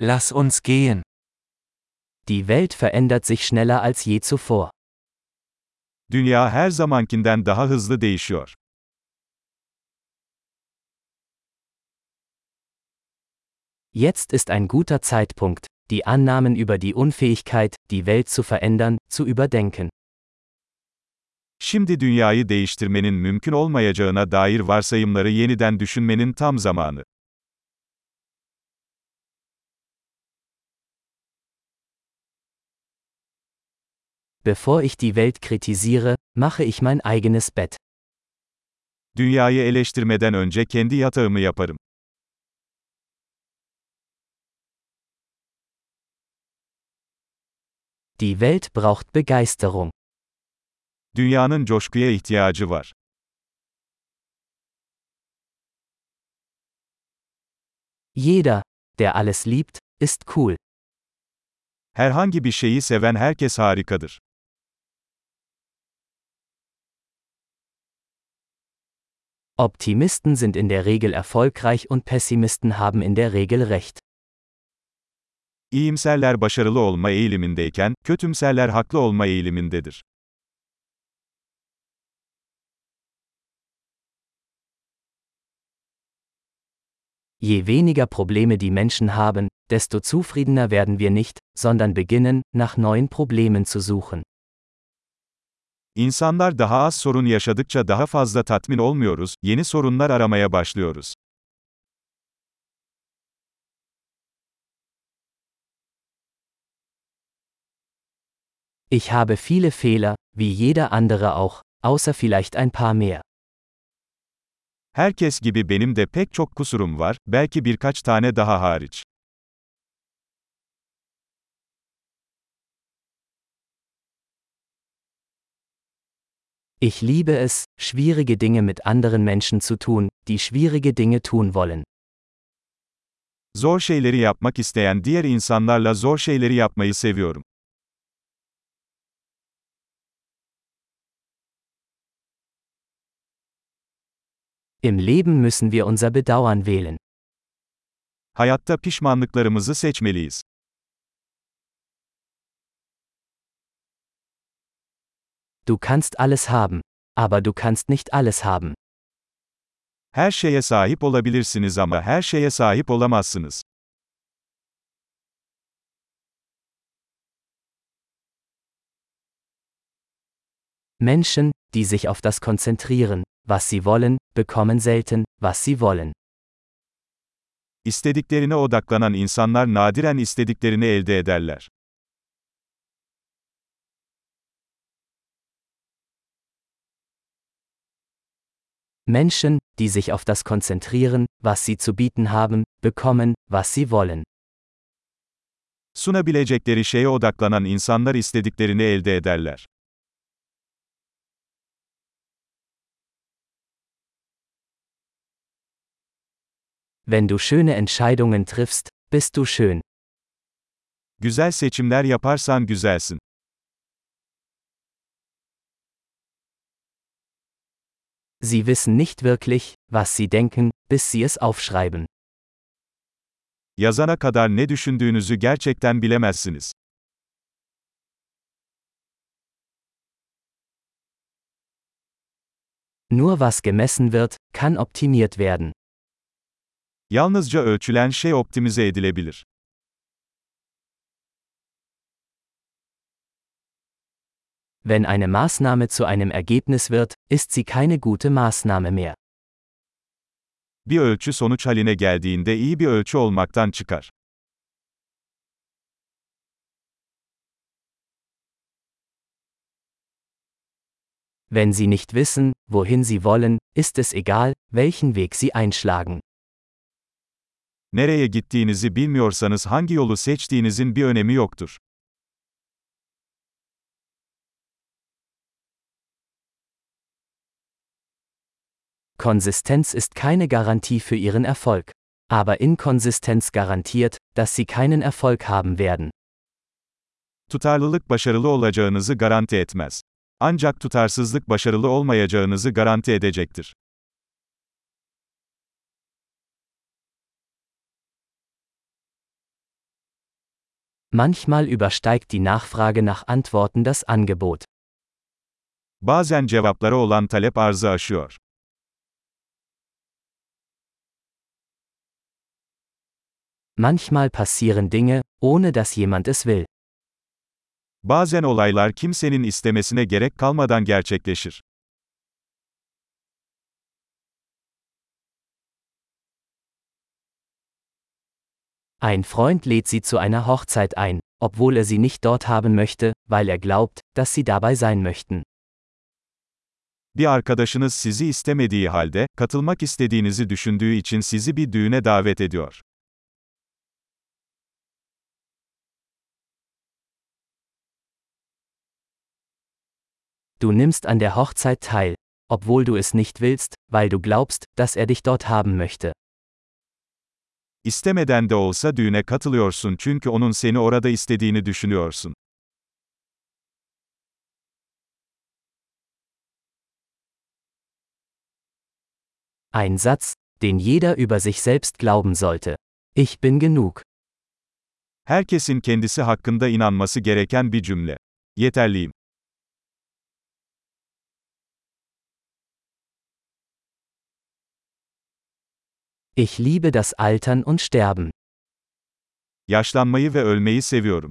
Lass uns gehen. Die Welt verändert sich schneller als je zuvor. Dünya her zamankinden daha hızlı değişiyor. Jetzt ist ein guter Zeitpunkt, die Annahmen über die Unfähigkeit, die Welt zu verändern, zu überdenken. Şimdi dünyayı değiştirmenin mümkün olmayacağına dair varsayımları yeniden düşünmenin tam zamanı. Bevor ich die Welt kritisiere, mache ich mein eigenes Bett. Dünyayı eleştirmeden önce kendi yatağımı yaparım. Die Welt braucht Begeisterung. Dünyanın coşkuya ihtiyacı var. Jeder, der alles liebt, ist cool. Herhangi bir şeyi seven herkes harikadır. Optimisten sind in der Regel erfolgreich und Pessimisten haben in der Regel recht. İyimserler başarılı olma eğilimindeyken, kötümserler haklı olma eğilimindedir. Je weniger Probleme die Menschen haben, desto zufriedener werden wir nicht, sondern beginnen, nach neuen Problemen zu suchen. İnsanlar daha az sorun yaşadıkça daha fazla tatmin olmuyoruz, yeni sorunlar aramaya başlıyoruz. Ich habe viele Fehler, wie jeder andere auch, außer vielleicht ein paar mehr. Herkes gibi benim de pek çok kusurum var, belki birkaç tane daha hariç. Ich liebe es, schwierige Dinge mit anderen Menschen zu tun, die schwierige Dinge tun wollen. Zor şeyleri yapmak isteyen diğer insanlarla zor şeyleri yapmayı seviyorum. Im Leben müssen wir unser Bedauern wählen. Hayatta pişmanlıklarımızı seçmeliyiz. Du kannst alles haben, aber du kannst nicht alles haben. Her şeye sahip olabilirsiniz ama her şeye sahip olamazsınız. Menschen, die sich auf das konzentrieren, was sie wollen, bekommen selten, was sie wollen. İstediklerine odaklanan insanlar nadiren istediklerini elde ederler. Menschen, die sich auf das konzentrieren, was sie zu bieten haben, bekommen, was sie wollen. Sunabilecekleri şeye odaklanan insanlar istediklerini elde ederler. Wenn du schöne Entscheidungen triffst, bist du schön. Güzel seçimler yaparsan güzelsin. Sie wissen nicht wirklich, was sie denken, bis sie es aufschreiben. Yazana kadar ne düşündüğünüzü gerçekten bilemezsiniz. Nur was gemessen wird, kann optimiert werden. Yalnızca ölçülen şey optimize edilebilir. Wenn eine Maßnahme zu einem Ergebnis wird, ist sie keine gute Maßnahme mehr. Bir ölçü sonuç haline geldiğinde iyi bir ölçü olmaktan çıkar. Wenn Sie nicht wissen, wohin Sie wollen, ist es egal, welchen Weg Sie einschlagen. Nereye gittiğinizi bilmiyorsanız hangi yolu seçtiğinizin bir önemi yoktur. Konsistenz ist keine Garantie für Ihren Erfolg. Aber Inkonsistenz garantiert, dass Sie keinen Erfolg haben werden. Tutarlılık başarılı olacağınızı garanti etmez. Ancak tutarsızlık başarılı olmayacağınızı garanti edecektir. Manchmal übersteigt die Nachfrage nach Antworten das Angebot. Bazen cevaplara olan talep arzı aşıyor. Manchmal passieren Dinge, ohne dass jemand es will. Bazen olaylar kimsenin istemesine gerek kalmadan gerçekleşir. Ein Freund lädt sie zu einer Hochzeit ein, obwohl er sie nicht dort haben möchte, weil er glaubt, dass sie dabei sein möchten. Bir arkadaşınız sizi istemediği halde, katılmak istediğinizi düşündüğü için sizi bir düğüne davet ediyor. Du nimmst an der Hochzeit teil, obwohl du es nicht willst, weil du glaubst, dass er dich dort haben möchte. İstemeden de olsa düğüne katılıyorsun çünkü onun seni orada istediğini düşünüyorsun. Ein Satz, den jeder über sich selbst glauben sollte. Ich bin genug. Herkesin kendisi hakkında inanması gereken bir cümle. Yeterliyim. Ich liebe das Altern und Sterben. Yaşlanmayı ve ölmeyi seviyorum.